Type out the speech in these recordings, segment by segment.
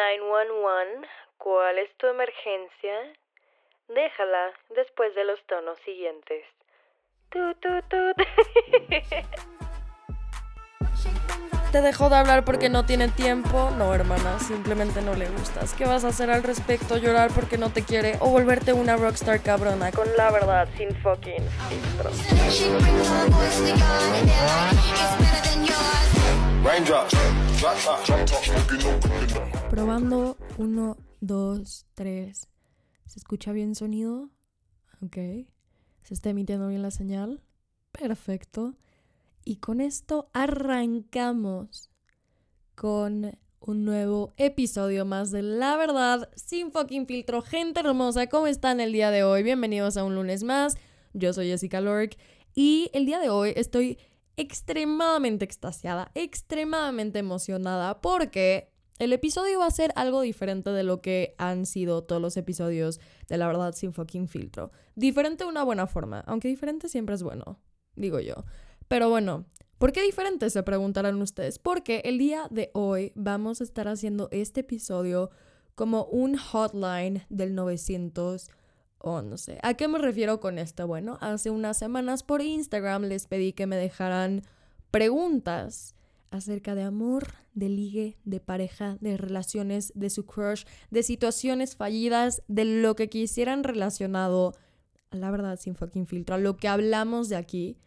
911, ¿cuál es tu emergencia? Déjala después de los tonos siguientes. Tu, tu, tu. ¿Te dejó de hablar porque no tiene tiempo? No, hermana, simplemente no le gustas. ¿Qué vas a hacer al respecto? ¿Llorar porque no te quiere? ¿O volverte una rockstar cabrona? Con la verdad, sin fucking filtros. Probando, uno, dos, tres. ¿Se escucha bien sonido? Ok. ¿Se está emitiendo bien la señal? Perfecto. Y con esto arrancamos con un nuevo episodio más de La Verdad sin fucking filtro. Gente hermosa, ¿cómo están el día de hoy? Bienvenidos a un lunes más. Yo soy Jessica Lork y el día de hoy estoy extremadamente extasiada, extremadamente emocionada porque el episodio va a ser algo diferente de lo que han sido todos los episodios de La Verdad sin fucking filtro. Diferente de una buena forma, aunque diferente siempre es bueno, digo yo. Pero bueno, ¿por qué diferente? Se preguntarán ustedes. Porque el día de hoy vamos a estar haciendo este episodio como un hotline del 911. ¿A qué me refiero con esto? Bueno, hace unas semanas por Instagram les pedí que me dejaran preguntas acerca de amor, de ligue, de pareja, de relaciones, de su crush, de situaciones fallidas, de lo que quisieran relacionado la verdad sin fucking filtro, a lo que hablamos de aquí.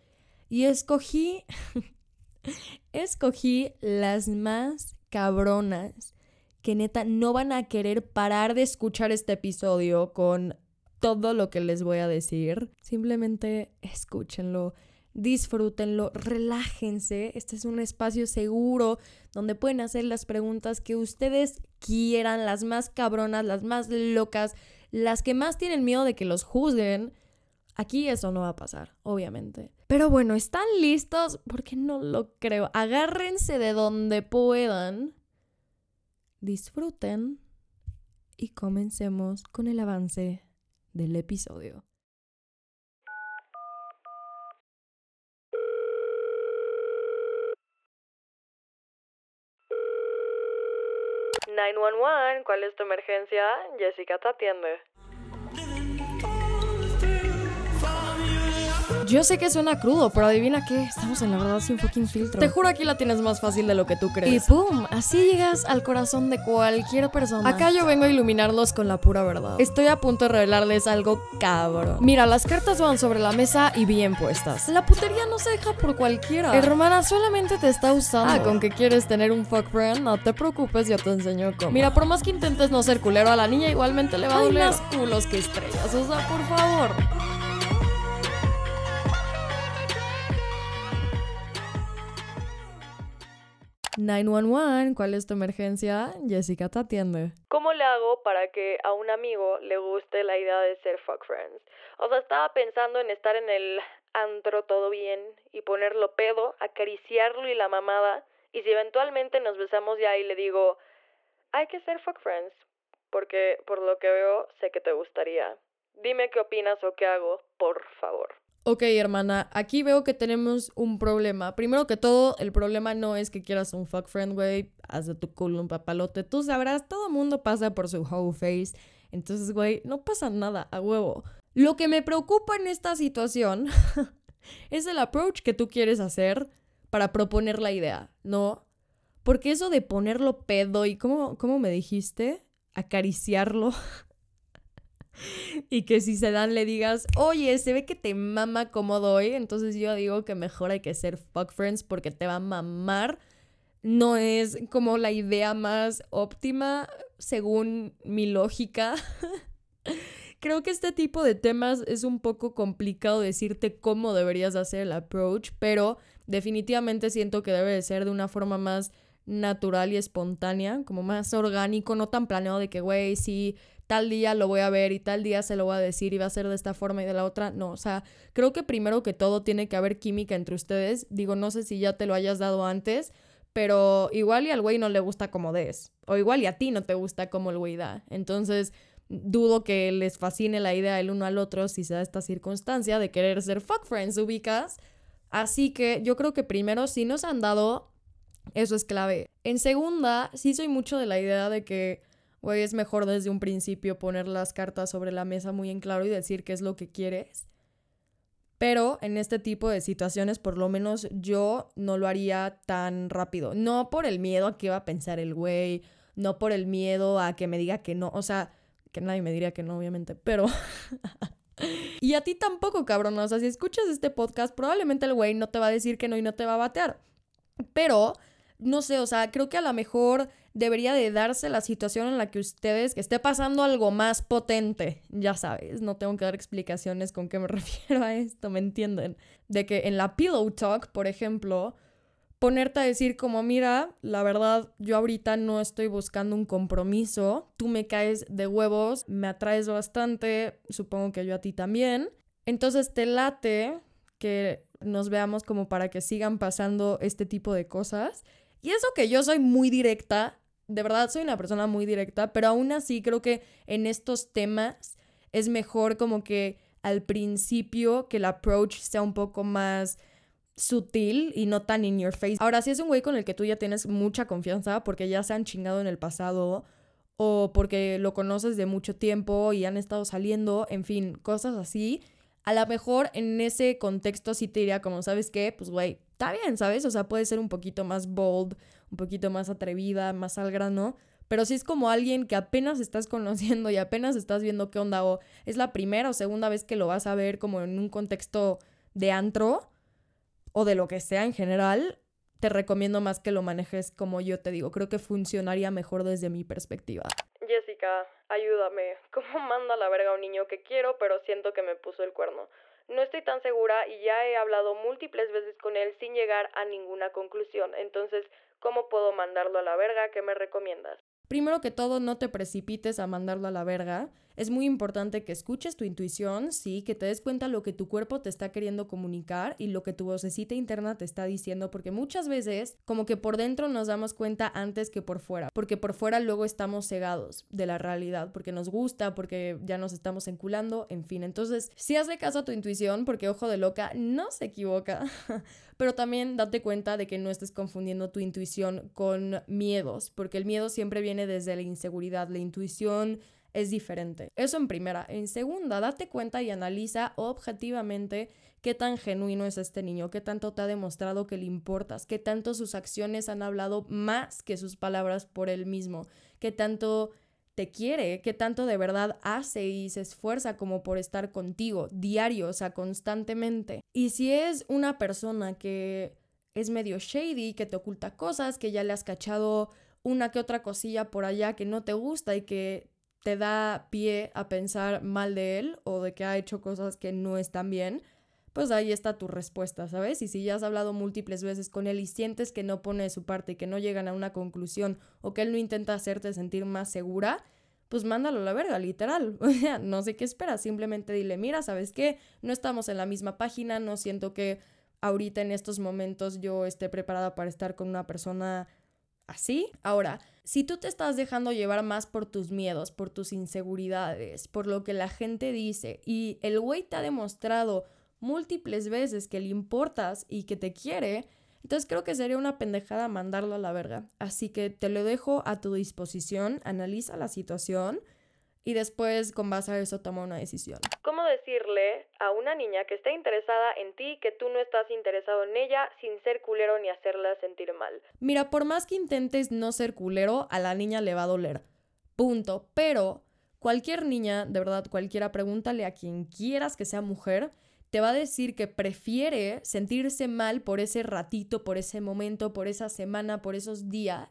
Y escogí, escogí las más cabronas que neta no van a querer parar de escuchar este episodio con todo lo que les voy a decir. Simplemente escúchenlo, disfrútenlo, relájense. Este es un espacio seguro donde pueden hacer las preguntas que ustedes quieran, las más cabronas, las más locas, las que más tienen miedo de que los juzguen. Aquí eso no va a pasar, obviamente. Pero bueno, ¿están listos? Porque no lo creo. Agárrense de donde puedan. Disfruten y comencemos con el avance del episodio. ¿911? ¿Cuál es tu emergencia? Jessica te atiende. Yo sé que suena crudo, pero adivina qué, estamos en la verdad sin fucking filtro. Te juro aquí la tienes más fácil de lo que tú crees. Y pum, así llegas al corazón de cualquier persona. Acá yo vengo a iluminarlos con la pura verdad. Estoy a punto de revelarles algo cabrón. Mira, las cartas van sobre la mesa y bien puestas. La putería no se deja por cualquiera. Hermana, solamente te está usando. Ah, con que quieres tener un fuck friend, no te preocupes, yo te enseño cómo. Mira, por más que intentes no ser culero a la niña, igualmente le va a doler. más culos que estrellas, o sea, por favor. 911, ¿cuál es tu emergencia? Jessica te atiende. ¿Cómo le hago para que a un amigo le guste la idea de ser fuck friends? O sea, estaba pensando en estar en el antro todo bien y ponerlo pedo, acariciarlo y la mamada. Y si eventualmente nos besamos ya y le digo, hay que ser fuck friends, porque por lo que veo sé que te gustaría. Dime qué opinas o qué hago, por favor. Ok, hermana, aquí veo que tenemos un problema. Primero que todo, el problema no es que quieras un fuck friend, güey. Haz de tu culo un papalote. Tú sabrás, todo mundo pasa por su whole face. Entonces, güey, no pasa nada, a huevo. Lo que me preocupa en esta situación es el approach que tú quieres hacer para proponer la idea, ¿no? Porque eso de ponerlo pedo y, ¿cómo, cómo me dijiste? Acariciarlo. y que si se dan le digas, oye, se ve que te mama como doy, entonces yo digo que mejor hay que ser fuck friends porque te va a mamar. No es como la idea más óptima según mi lógica. Creo que este tipo de temas es un poco complicado decirte cómo deberías hacer el approach, pero definitivamente siento que debe de ser de una forma más natural y espontánea, como más orgánico, no tan planeado de que, güey, sí, tal día lo voy a ver y tal día se lo voy a decir y va a ser de esta forma y de la otra. No, o sea, creo que primero que todo tiene que haber química entre ustedes. Digo, no sé si ya te lo hayas dado antes, pero igual y al güey no le gusta como des. O igual y a ti no te gusta como el güey da. Entonces, dudo que les fascine la idea el uno al otro si se da esta circunstancia de querer ser fuck friends, ubicas. Así que yo creo que primero si nos han dado Eso es clave. En segunda, sí soy mucho de la idea de que, güey, es mejor desde un principio poner las cartas sobre la mesa muy en claro y decir qué es lo que quieres. Pero en este tipo de situaciones, por lo menos yo no lo haría tan rápido. No por el miedo a qué va a pensar el güey, no por el miedo a que me diga que no. O sea, que nadie me diría que no, obviamente, pero... y a ti tampoco, cabrón. O sea, si escuchas este podcast, probablemente el güey no te va a decir que no y no te va a batear. Pero no sé, o sea, creo que a lo mejor debería de darse la situación en la que ustedes, que esté pasando algo más potente, ya sabes, no tengo que dar explicaciones con qué me refiero a esto, ¿me entienden? De que en la pillow talk, por ejemplo, ponerte a decir como, mira, la verdad, yo ahorita no estoy buscando un compromiso, tú me caes de huevos, me atraes bastante, supongo que yo a ti también, entonces te late que nos veamos como para que sigan pasando este tipo de cosas y eso que yo soy muy directa, de verdad soy una persona muy directa, pero aún así creo que en estos temas es mejor como que al principio que el approach sea un poco más sutil y no tan in your face. Ahora, si es un güey con el que tú ya tienes mucha confianza porque ya se han chingado en el pasado o porque lo conoces de mucho tiempo y han estado saliendo, en fin, cosas así, a lo mejor en ese contexto sí te diría como, ¿sabes qué? Pues güey, está bien, ¿sabes? O sea, puede ser un poquito más bold, un poquito más atrevida, más al grano. Pero si es como alguien que apenas estás conociendo y apenas estás viendo qué onda, o es la primera o segunda vez que lo vas a ver como en un contexto de antro o de lo que sea en general, te recomiendo más que lo manejes como yo te digo. Creo que funcionaría mejor desde mi perspectiva. Jessica, ayúdame. ¿Cómo manda la verga a un niño que quiero, pero siento que me puso el cuerno? No estoy tan segura y ya he hablado múltiples veces con él sin llegar a ninguna conclusión. Entonces, ¿cómo puedo mandarlo a la verga? ¿Qué me recomiendas? Primero que todo, no te precipites a mandarlo a la verga. Es muy importante que escuches tu intuición, sí, que te des cuenta lo que tu cuerpo te está queriendo comunicar y lo que tu vocecita interna te está diciendo, porque muchas veces como que por dentro nos damos cuenta antes que por fuera, porque por fuera luego estamos cegados de la realidad, porque nos gusta, porque ya nos estamos enculando, en fin. Entonces, si hace caso a tu intuición, porque ojo de loca no se equivoca, pero también date cuenta de que no estés confundiendo tu intuición con miedos, porque el miedo siempre viene desde la inseguridad, la intuición es diferente. Eso en primera. En segunda, date cuenta y analiza objetivamente qué tan genuino es este niño, qué tanto te ha demostrado que le importas, qué tanto sus acciones han hablado más que sus palabras por él mismo, qué tanto te quiere, qué tanto de verdad hace y se esfuerza como por estar contigo, diario, o sea, constantemente. Y si es una persona que es medio shady, que te oculta cosas, que ya le has cachado una que otra cosilla por allá que no te gusta y que te da pie a pensar mal de él o de que ha hecho cosas que no están bien, pues ahí está tu respuesta, ¿sabes? Y si ya has hablado múltiples veces con él y sientes que no pone de su parte y que no llegan a una conclusión o que él no intenta hacerte sentir más segura, pues mándalo a la verga, literal. O sea, no sé qué esperas, simplemente dile, mira, ¿sabes qué? No estamos en la misma página, no siento que ahorita en estos momentos yo esté preparada para estar con una persona así. Ahora, si tú te estás dejando llevar más por tus miedos, por tus inseguridades, por lo que la gente dice, y el güey te ha demostrado múltiples veces que le importas y que te quiere, entonces creo que sería una pendejada mandarlo a la verga. Así que te lo dejo a tu disposición, analiza la situación y después con base a eso toma una decisión. ¿Cómo decirle a una niña que está interesada en ti que tú no estás interesado en ella sin ser culero ni hacerla sentir mal? Mira, por más que intentes no ser culero, a la niña le va a doler. Punto. Pero cualquier niña, de verdad, cualquiera, pregúntale a quien quieras que sea mujer, te va a decir que prefiere sentirse mal por ese ratito, por ese momento, por esa semana, por esos días,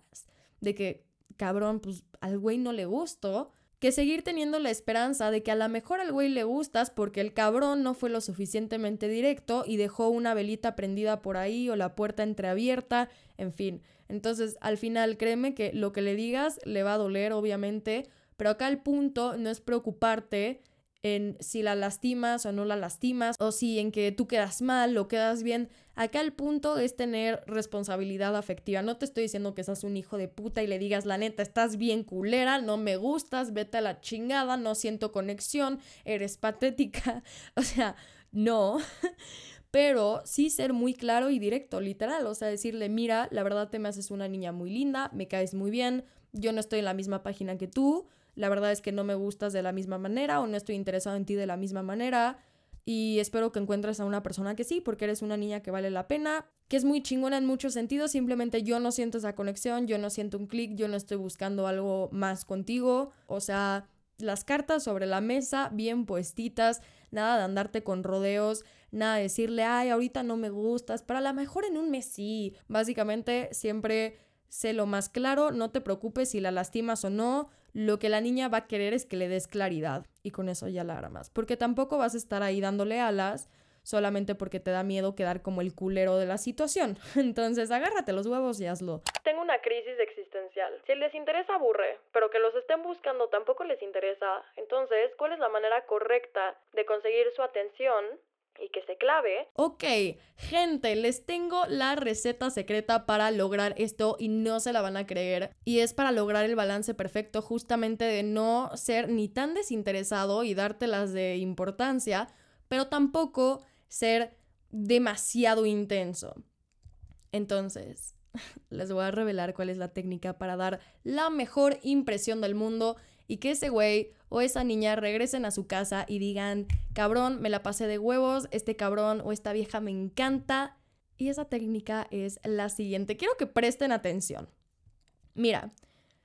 de que, cabrón, pues al güey no le gustó, que seguir teniendo la esperanza de que a lo mejor al güey le gustas porque el cabrón no fue lo suficientemente directo y dejó una velita prendida por ahí o la puerta entreabierta, en fin. Entonces, al final, créeme que lo que le digas le va a doler, obviamente, pero acá el punto no es preocuparte en si la lastimas o no la lastimas, o si en que tú quedas mal o quedas bien. Acá el punto es tener responsabilidad afectiva. No te estoy diciendo que seas un hijo de puta y le digas, la neta, estás bien culera, no me gustas, vete a la chingada, no siento conexión, eres patética. O sea, no. pero sí ser muy claro y directo, literal, o sea, decirle, mira, la verdad te me haces una niña muy linda, me caes muy bien, yo no estoy en la misma página que tú, la verdad es que no me gustas de la misma manera o no estoy interesado en ti de la misma manera y espero que encuentres a una persona que sí, porque eres una niña que vale la pena, que es muy chingona en muchos sentidos, simplemente yo no siento esa conexión, yo no siento un clic, yo no estoy buscando algo más contigo, o sea, las cartas sobre la mesa bien puestitas, nada de andarte con rodeos, nada de decirle, ay, ahorita no me gustas, para la mejor en un mes sí, básicamente siempre sé lo más claro, no te preocupes si la lastimas o no, lo que la niña va a querer es que le des claridad y con eso ya la hará más, porque tampoco vas a estar ahí dándole alas solamente porque te da miedo quedar como el culero de la situación. Entonces, agárrate los huevos y hazlo. Tengo una crisis existencial. Si les interesa, aburre, pero que los estén buscando tampoco les interesa. Entonces, ¿cuál es la manera correcta de conseguir su atención y que se clave. Ok, gente, les tengo la receta secreta para lograr esto y no se la van a creer. Y es para lograr el balance perfecto justamente de no ser ni tan desinteresado y dártelas de importancia, pero tampoco ser demasiado intenso. Entonces, les voy a revelar cuál es la técnica para dar la mejor impresión del mundo y que ese güey o esa niña regresen a su casa y digan, cabrón, me la pasé de huevos, este cabrón o esta vieja me encanta. Y esa técnica es la siguiente. Quiero que presten atención. Mira,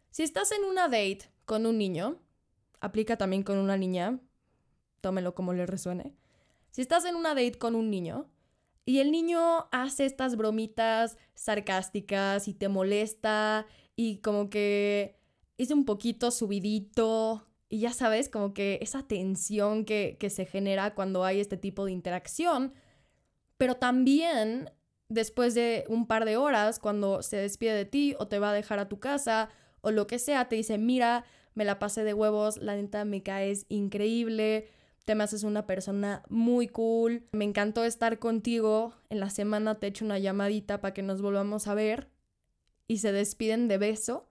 si estás en una date con un niño, aplica también con una niña, tómelo como le resuene. Si estás en una date con un niño y el niño hace estas bromitas sarcásticas y te molesta y como que es un poquito subidito y ya sabes, como que esa tensión que, que se genera cuando hay este tipo de interacción, pero también después de un par de horas, cuando se despide de ti o te va a dejar a tu casa o lo que sea, te dice, mira, me la pasé de huevos, la neta me caes increíble, te me haces una persona muy cool, me encantó estar contigo, en la semana te echo una llamadita para que nos volvamos a ver y se despiden de beso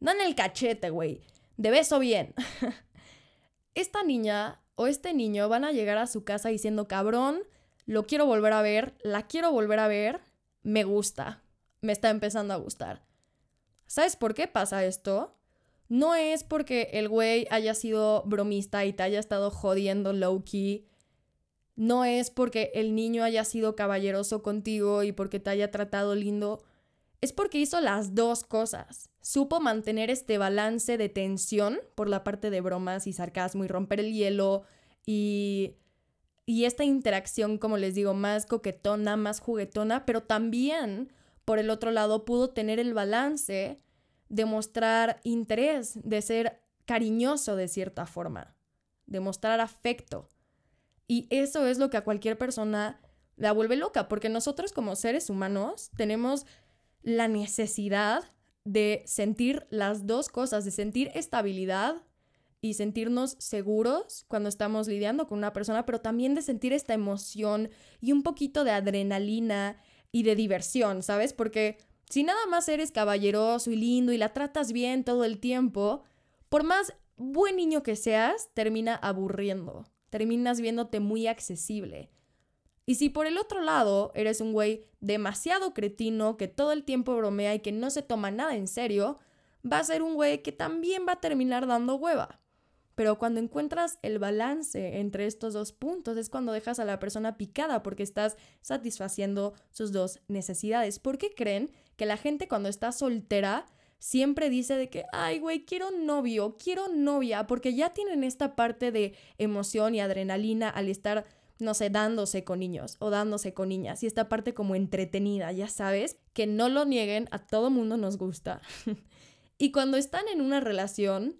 no en el cachete, güey. De beso bien. Esta niña o este niño van a llegar a su casa diciendo, cabrón, lo quiero volver a ver, la quiero volver a ver, me gusta, me está empezando a gustar. ¿Sabes por qué pasa esto? No es porque el güey haya sido bromista y te haya estado jodiendo low key. No es porque el niño haya sido caballeroso contigo y porque te haya tratado lindo es porque hizo las dos cosas. Supo mantener este balance de tensión por la parte de bromas y sarcasmo y romper el hielo y, y esta interacción, como les digo, más coquetona, más juguetona, pero también, por el otro lado, pudo tener el balance de mostrar interés, de ser cariñoso de cierta forma, de mostrar afecto. Y eso es lo que a cualquier persona la vuelve loca, porque nosotros como seres humanos tenemos la necesidad de sentir las dos cosas, de sentir estabilidad y sentirnos seguros cuando estamos lidiando con una persona, pero también de sentir esta emoción y un poquito de adrenalina y de diversión, ¿sabes? Porque si nada más eres caballeroso y lindo y la tratas bien todo el tiempo, por más buen niño que seas, termina aburriendo, terminas viéndote muy accesible. Y si por el otro lado eres un güey demasiado cretino que todo el tiempo bromea y que no se toma nada en serio, va a ser un güey que también va a terminar dando hueva. Pero cuando encuentras el balance entre estos dos puntos es cuando dejas a la persona picada porque estás satisfaciendo sus dos necesidades. ¿Por qué creen que la gente cuando está soltera siempre dice de que, ay, güey, quiero novio, quiero novia, porque ya tienen esta parte de emoción y adrenalina al estar no sé, dándose con niños o dándose con niñas y esta parte como entretenida, ya sabes, que no lo nieguen, a todo mundo nos gusta. y cuando están en una relación,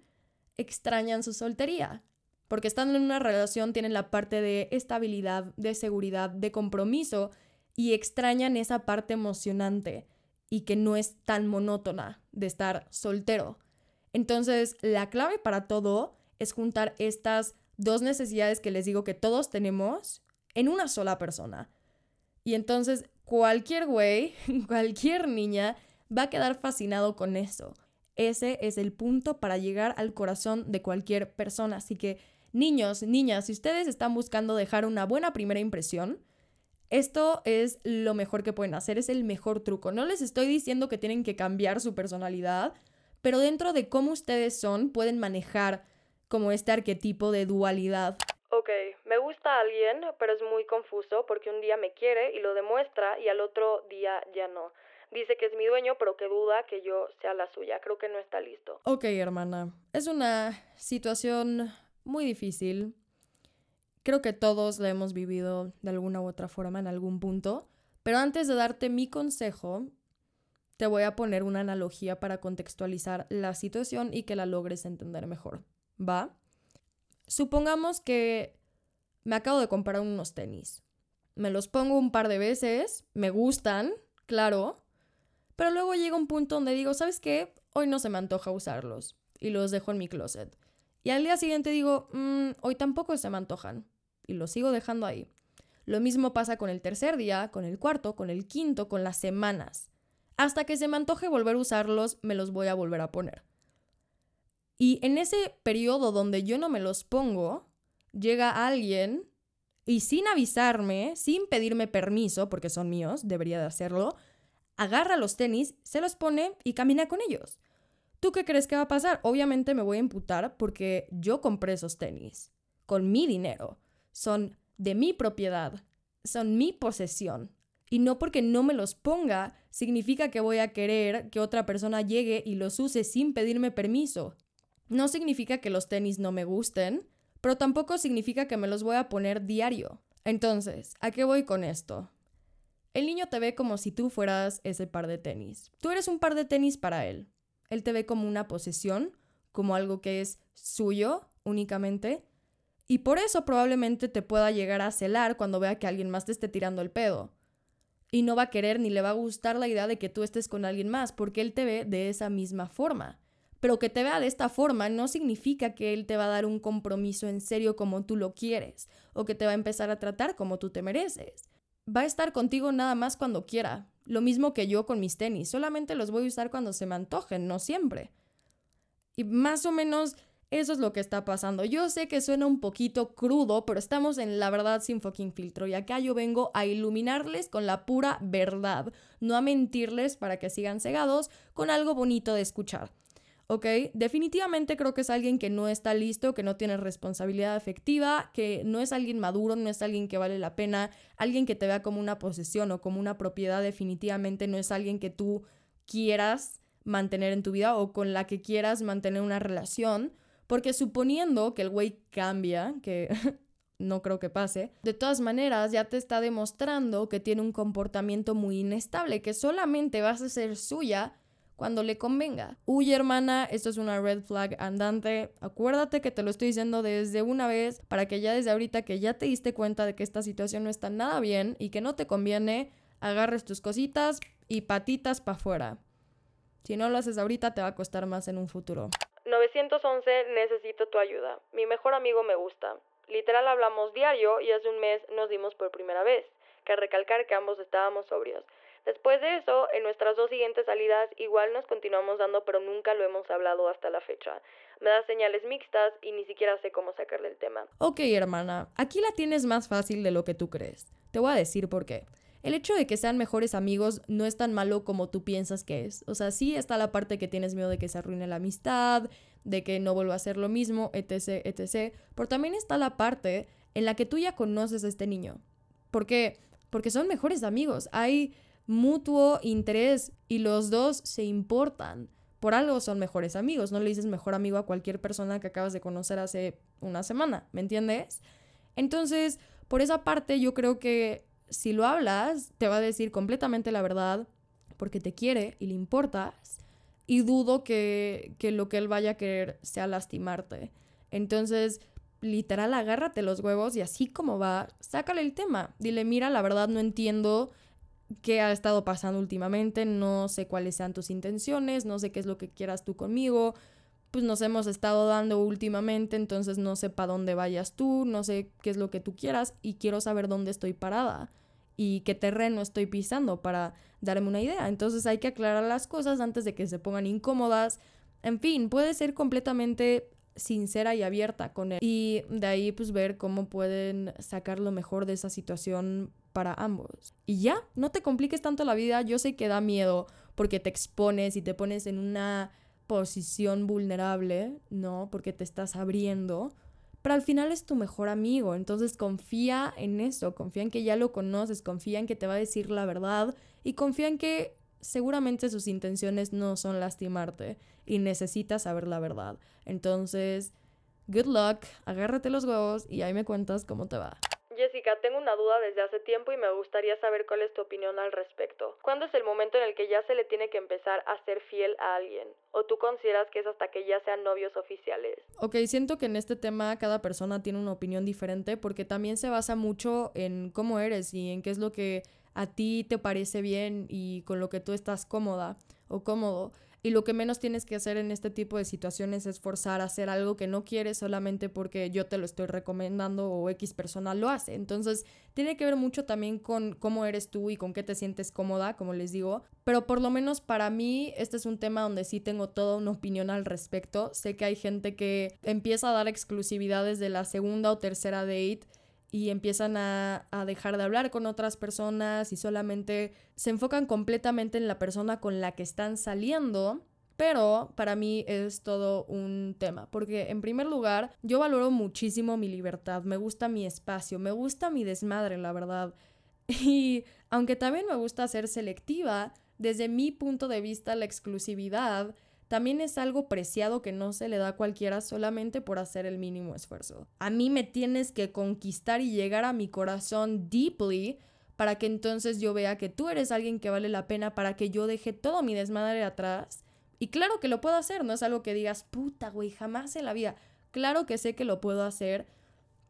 extrañan su soltería, porque estando en una relación tienen la parte de estabilidad, de seguridad, de compromiso y extrañan esa parte emocionante y que no es tan monótona de estar soltero. Entonces, la clave para todo es juntar estas dos necesidades que les digo que todos tenemos en una sola persona. Y entonces cualquier güey, cualquier niña va a quedar fascinado con eso. Ese es el punto para llegar al corazón de cualquier persona. Así que, niños, niñas, si ustedes están buscando dejar una buena primera impresión, Esto es lo mejor que pueden hacer, es el mejor truco. No les estoy diciendo que tienen que cambiar su personalidad, pero dentro de cómo ustedes son pueden manejar como este arquetipo de dualidad. Ok, me gusta alguien, pero es muy confuso porque un día me quiere y lo demuestra y al otro día ya no. Dice que es mi dueño, pero que duda que yo sea la suya. Creo que no está listo. Ok, hermana. Es una situación muy difícil. Creo que todos la hemos vivido de alguna u otra forma en algún punto. Pero antes de darte mi consejo, te voy a poner una analogía para contextualizar la situación y que la logres entender mejor. ¿Va? Supongamos que me acabo de comprar unos tenis. Me los pongo un par de veces, me gustan, claro, pero luego llega un punto donde digo, ¿sabes qué? Hoy no se me antoja usarlos y los dejo en mi closet. Y al día siguiente digo, mm, hoy tampoco se me antojan y los sigo dejando ahí. Lo mismo pasa con el tercer día, con el cuarto, con el quinto, con las semanas. Hasta que se me antoje volver a usarlos, me los voy a volver a poner. Y en ese periodo donde yo no me los pongo, llega alguien y sin avisarme, sin pedirme permiso, porque son míos, debería de hacerlo, agarra los tenis, se los pone y camina con ellos. ¿Tú qué crees que va a pasar? Obviamente me voy a imputar porque yo compré esos tenis, con mi dinero, son de mi propiedad, son mi posesión. Y no porque no me los ponga significa que voy a querer que otra persona llegue y los use sin pedirme permiso. No significa que los tenis no me gusten, pero tampoco significa que me los voy a poner diario. Entonces, ¿a qué voy con esto? El niño te ve como si tú fueras ese par de tenis. Tú eres un par de tenis para él. Él te ve como una posesión, como algo que es suyo únicamente, y por eso probablemente te pueda llegar a celar cuando vea que alguien más te esté tirando el pedo. Y no va a querer ni le va a gustar la idea de que tú estés con alguien más, porque él te ve de esa misma forma. Pero que te vea de esta forma no significa que él te va a dar un compromiso en serio como tú lo quieres, o que te va a empezar a tratar como tú te mereces. Va a estar contigo nada más cuando quiera, lo mismo que yo con mis tenis, solamente los voy a usar cuando se me antojen, no siempre. Y más o menos eso es lo que está pasando. Yo sé que suena un poquito crudo, pero estamos en la verdad sin fucking filtro. Y acá yo vengo a iluminarles con la pura verdad, no a mentirles para que sigan cegados con algo bonito de escuchar. ¿Ok? Definitivamente creo que es alguien que no está listo, que no tiene responsabilidad afectiva, que no es alguien maduro, no es alguien que vale la pena, alguien que te vea como una posesión o como una propiedad, definitivamente no es alguien que tú quieras mantener en tu vida o con la que quieras mantener una relación, porque suponiendo que el güey cambia, que no creo que pase, de todas maneras ya te está demostrando que tiene un comportamiento muy inestable, que solamente vas a ser suya cuando le convenga. Uy, hermana, esto es una red flag andante. Acuérdate que te lo estoy diciendo desde una vez para que ya desde ahorita que ya te diste cuenta de que esta situación no está nada bien y que no te conviene, agarres tus cositas y patitas para afuera. Si no lo haces ahorita te va a costar más en un futuro. 911, necesito tu ayuda. Mi mejor amigo me gusta. Literal hablamos diario y hace un mes nos dimos por primera vez. Que recalcar que ambos estábamos sobrios. Después de eso, en nuestras dos siguientes salidas igual nos continuamos dando, pero nunca lo hemos hablado hasta la fecha. Me da señales mixtas y ni siquiera sé cómo sacarle el tema. Ok, hermana, aquí la tienes más fácil de lo que tú crees. Te voy a decir por qué. El hecho de que sean mejores amigos no es tan malo como tú piensas que es. O sea, sí está la parte que tienes miedo de que se arruine la amistad, de que no vuelva a ser lo mismo, etc., etc. Pero también está la parte en la que tú ya conoces a este niño. ¿Por qué? Porque son mejores amigos. Hay mutuo interés y los dos se importan. Por algo son mejores amigos. No le dices mejor amigo a cualquier persona que acabas de conocer hace una semana, ¿me entiendes? Entonces, por esa parte yo creo que si lo hablas, te va a decir completamente la verdad porque te quiere y le importas. Y dudo que, que lo que él vaya a querer sea lastimarte. Entonces, literal, agárrate los huevos y así como va, sácale el tema. Dile, mira, la verdad no entiendo qué ha estado pasando últimamente, no sé cuáles sean tus intenciones, no sé qué es lo que quieras tú conmigo, pues nos hemos estado dando últimamente, entonces no sé para dónde vayas tú, no sé qué es lo que tú quieras y quiero saber dónde estoy parada y qué terreno estoy pisando para darme una idea. Entonces hay que aclarar las cosas antes de que se pongan incómodas. En fin, puede ser completamente sincera y abierta con él y de ahí pues ver cómo pueden sacar lo mejor de esa situación para ambos. Y ya, no te compliques tanto la vida, yo sé que da miedo porque te expones y te pones en una posición vulnerable, ¿no? Porque te estás abriendo, pero al final es tu mejor amigo, entonces confía en eso, confía en que ya lo conoces, confía en que te va a decir la verdad y confía en que seguramente sus intenciones no son lastimarte y necesitas saber la verdad. Entonces, good luck, agárrate los huevos y ahí me cuentas cómo te va. Tengo una duda desde hace tiempo y me gustaría saber cuál es tu opinión al respecto. ¿Cuándo es el momento en el que ya se le tiene que empezar a ser fiel a alguien? ¿O tú consideras que es hasta que ya sean novios oficiales? Ok, siento que en este tema cada persona tiene una opinión diferente porque también se basa mucho en cómo eres y en qué es lo que a ti te parece bien y con lo que tú estás cómoda o cómodo. Y lo que menos tienes que hacer en este tipo de situaciones es forzar a hacer algo que no quieres solamente porque yo te lo estoy recomendando o X persona lo hace. Entonces, tiene que ver mucho también con cómo eres tú y con qué te sientes cómoda, como les digo. Pero por lo menos para mí, este es un tema donde sí tengo toda una opinión al respecto. Sé que hay gente que empieza a dar exclusividad desde la segunda o tercera date y empiezan a, dejar de hablar con otras personas y solamente se enfocan completamente en la persona con la que están saliendo. Pero para mí es todo un tema, porque en primer lugar yo valoro muchísimo mi libertad, me gusta mi espacio, me gusta mi desmadre, la verdad. Y aunque también me gusta ser selectiva, desde mi punto de vista la exclusividad también es algo preciado que no se le da a cualquiera solamente por hacer el mínimo esfuerzo. A mí me tienes que conquistar y llegar a mi corazón deeply para que entonces yo vea que tú eres alguien que vale la pena para que yo deje todo mi desmadre atrás. Y claro que lo puedo hacer, no es algo que digas, puta, güey, jamás en la vida. Claro que sé que lo puedo hacer,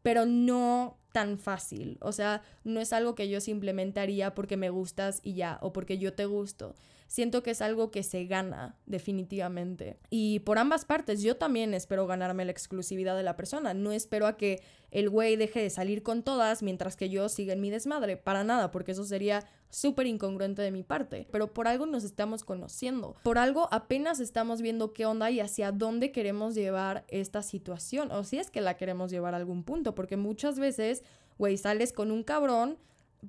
pero no tan fácil. O sea, no es algo que yo simplemente haría porque me gustas y ya, o porque yo te gusto siento que es algo que se gana definitivamente. Y por ambas partes, yo también espero ganarme la exclusividad de la persona. No espero a que el güey deje de salir con todas mientras que yo siga en mi desmadre. Para nada, porque eso sería súper incongruente de mi parte. Pero por algo nos estamos conociendo. Por algo apenas estamos viendo qué onda y hacia dónde queremos llevar esta situación. O si es que la queremos llevar a algún punto. Porque muchas veces, güey, sales con un cabrón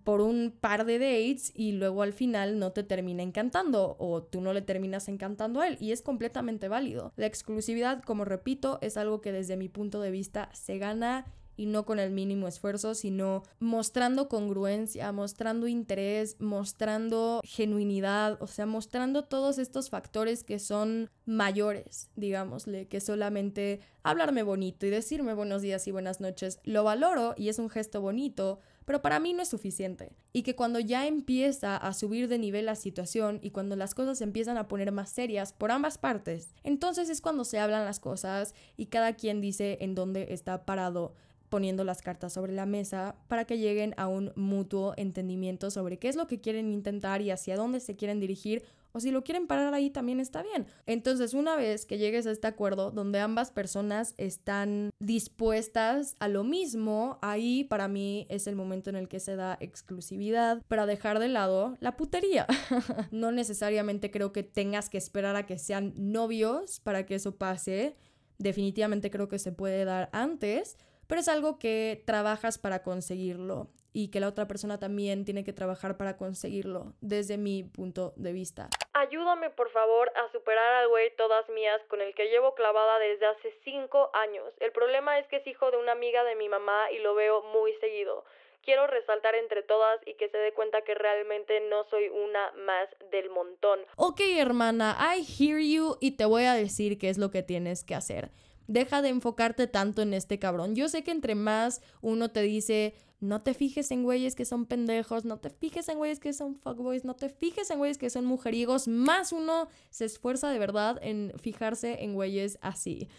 por un par de dates y luego al final no te termina encantando o tú no le terminas encantando a él y es completamente válido. La exclusividad, como repito, es algo que desde mi punto de vista se gana y no con el mínimo esfuerzo, sino mostrando congruencia, mostrando interés, mostrando genuinidad, o sea, mostrando todos estos factores que son mayores, digámosle, que solamente hablarme bonito y decirme buenos días y buenas noches. Lo valoro y es un gesto bonito, pero para mí no es suficiente. Y que cuando ya empieza a subir de nivel la situación y cuando las cosas se empiezan a poner más serias por ambas partes, entonces es cuando se hablan las cosas y cada quien dice en dónde está parado poniendo las cartas sobre la mesa para que lleguen a un mutuo entendimiento sobre qué es lo que quieren intentar y hacia dónde se quieren dirigir o si lo quieren parar ahí también está bien. Entonces, una vez que llegues a este acuerdo donde ambas personas están dispuestas a lo mismo, ahí para mí es el momento en el que se da exclusividad para dejar de lado la putería. no necesariamente creo que tengas que esperar a que sean novios para que eso pase. Definitivamente creo que se puede dar antes, pero es algo que trabajas para conseguirlo y que la otra persona también tiene que trabajar para conseguirlo, desde mi punto de vista. Ayúdame por favor a superar al güey todas mías con el que llevo clavada desde hace cinco años. El problema es que es hijo de una amiga de mi mamá y lo veo muy seguido. Quiero resaltar entre todas y que se dé cuenta que realmente no soy una más del montón. Ok, hermana, I hear you y te voy a decir qué es lo que tienes que hacer. Deja de enfocarte tanto en este cabrón. Yo sé que entre más uno te dice, no te fijes en güeyes que son pendejos, no te fijes en güeyes que son fuckboys, no te fijes en güeyes que son mujeriegos, más uno se esfuerza de verdad en fijarse en güeyes así.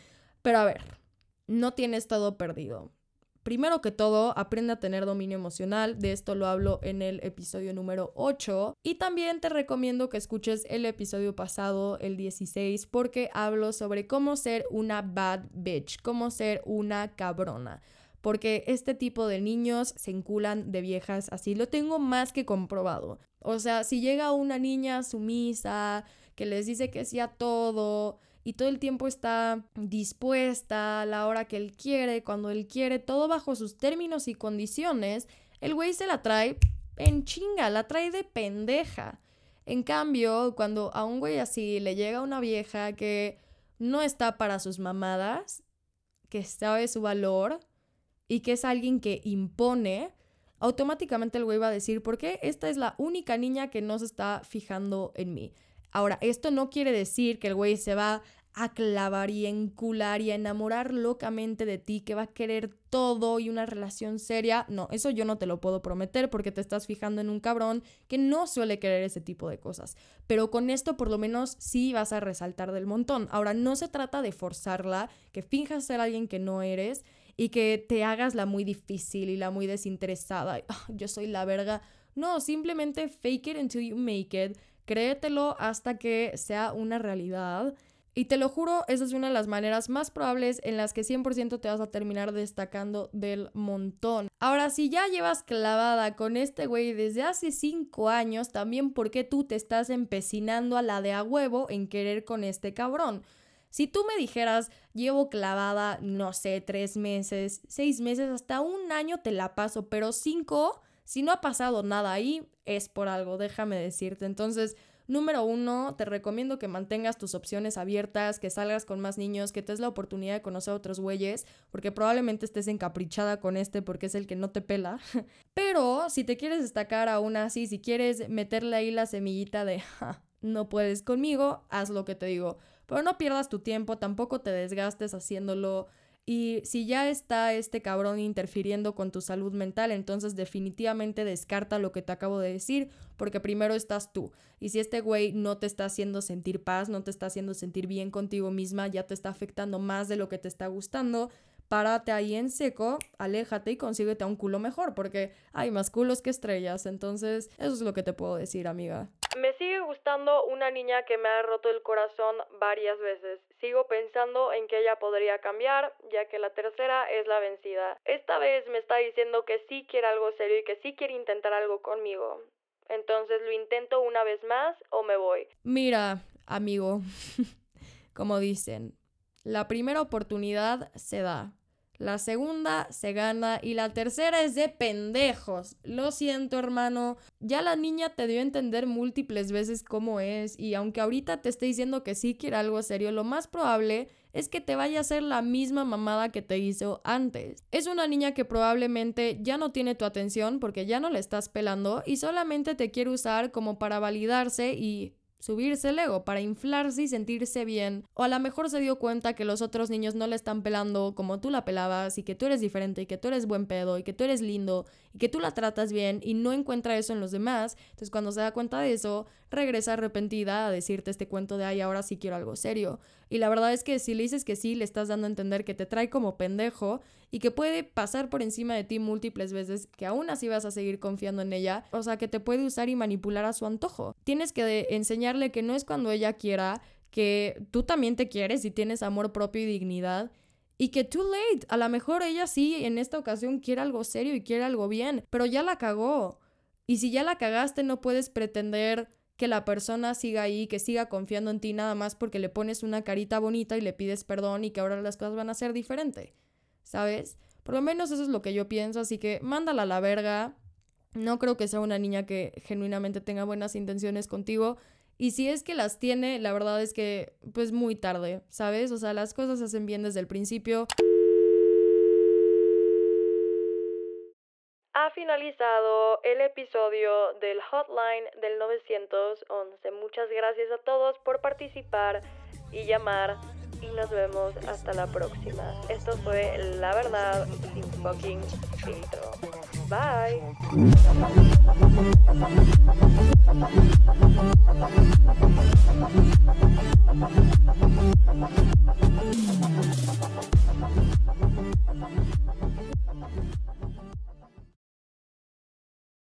Pero a ver, no tienes todo perdido. Primero que todo, aprende a tener dominio emocional, de esto lo hablo en el episodio número 8 y también te recomiendo que escuches el episodio pasado, el 16, porque hablo sobre cómo ser una bad bitch, cómo ser una cabrona porque este tipo de niños se enculan de viejas así. Lo tengo más que comprobado. O sea, si llega una niña sumisa que les dice que sí a todo y todo el tiempo está dispuesta a la hora que él quiere, cuando él quiere, todo bajo sus términos y condiciones, el güey se la trae en chinga, la trae de pendeja. En cambio, cuando a un güey así le llega una vieja que no está para sus mamadas, que sabe su valor y que es alguien que impone, automáticamente el güey va a decir, ¿por qué esta es la única niña que no se está fijando en mí? Ahora, esto no quiere decir que el güey se va a clavar y encular y a enamorar locamente de ti, que va a querer todo y una relación seria. No, eso yo no te lo puedo prometer porque te estás fijando en un cabrón que no suele querer ese tipo de cosas. Pero con esto por lo menos sí vas a resaltar del montón. Ahora, no se trata de forzarla, que finjas ser alguien que no eres y que te hagas la muy difícil y la muy desinteresada. Ah, yo soy la verga. No, simplemente fake it until you make it. Créetelo hasta que sea una realidad y te lo juro, esa es una de las maneras más probables en las que 100% te vas a terminar destacando del montón. Ahora, si ya llevas clavada con este güey desde hace 5 años, también por qué tú te estás empecinando a la de a huevo en querer con este cabrón. Si tú me dijeras, llevo clavada, no sé, 3 meses, 6 meses, hasta un año te la paso, pero 5, si no ha pasado nada ahí, es por algo, déjame decirte. Entonces, Número uno, te recomiendo que mantengas tus opciones abiertas, que salgas con más niños, que te des la oportunidad de conocer a otros güeyes, porque probablemente estés encaprichada con este porque es el que no te pela. Pero si te quieres destacar aún así, si quieres meterle ahí la semillita de no puedes conmigo, haz lo que te digo. Pero no pierdas tu tiempo, tampoco te desgastes haciéndolo y si ya está este cabrón interfiriendo con tu salud mental, entonces definitivamente descarta lo que te acabo de decir, porque primero estás tú. Y si este güey no te está haciendo sentir paz, no te está haciendo sentir bien contigo misma, ya te está afectando más de lo que te está gustando, párate ahí en seco, aléjate y consíguete a un culo mejor, porque hay más culos que estrellas. Entonces, eso es lo que te puedo decir, amiga. Me sigue gustando una niña que me ha roto el corazón varias veces. Sigo pensando en que ella podría cambiar, ya que la tercera es la vencida. Esta vez me está diciendo que sí quiere algo serio y que sí quiere intentar algo conmigo. Entonces lo intento una vez más o me voy. Mira, amigo, como dicen, la primera oportunidad se da. La segunda se gana y la tercera es de pendejos. Lo siento, hermano. Ya la niña te dio a entender múltiples veces cómo es y aunque ahorita te esté diciendo que sí quiere algo serio, lo más probable es que te vaya a hacer la misma mamada que te hizo antes. Es una niña que probablemente ya no tiene tu atención porque ya no le estás pelando y solamente te quiere usar como para validarse y subirse el ego, para inflarse y sentirse bien. O a lo mejor se dio cuenta que los otros niños no le están pelando como tú la pelabas y que tú eres diferente y que tú eres buen pedo y que tú eres lindo y que tú la tratas bien y no encuentra eso en los demás. Entonces cuando se da cuenta de eso, regresa arrepentida a decirte este cuento de, ay, ahora sí quiero algo serio. Y la verdad es que si le dices que sí, le estás dando a entender que te trae como pendejo y que puede pasar por encima de ti múltiples veces, que aún así vas a seguir confiando en ella, o sea, que te puede usar y manipular a su antojo. Tienes que enseñarle que no es cuando ella quiera, que tú también te quieres y tienes amor propio y dignidad. Y que too late, a lo mejor ella sí en esta ocasión quiere algo serio y quiere algo bien, pero ya la cagó. Y si ya la cagaste, no puedes pretender que la persona siga ahí, que siga confiando en ti nada más porque le pones una carita bonita y le pides perdón y que ahora las cosas van a ser diferentes. ¿Sabes? Por lo menos eso es lo que yo pienso, así que mándala a la verga. No creo que sea una niña que genuinamente tenga buenas intenciones contigo. Y si es que las tiene, la verdad es que pues muy tarde, ¿sabes? O sea, las cosas se hacen bien desde el principio. Ha finalizado el episodio del Hotline del 911. Muchas gracias a todos por participar y llamar. Y nos vemos hasta la próxima. Esto fue La Verdad sin fucking filtro. Bye.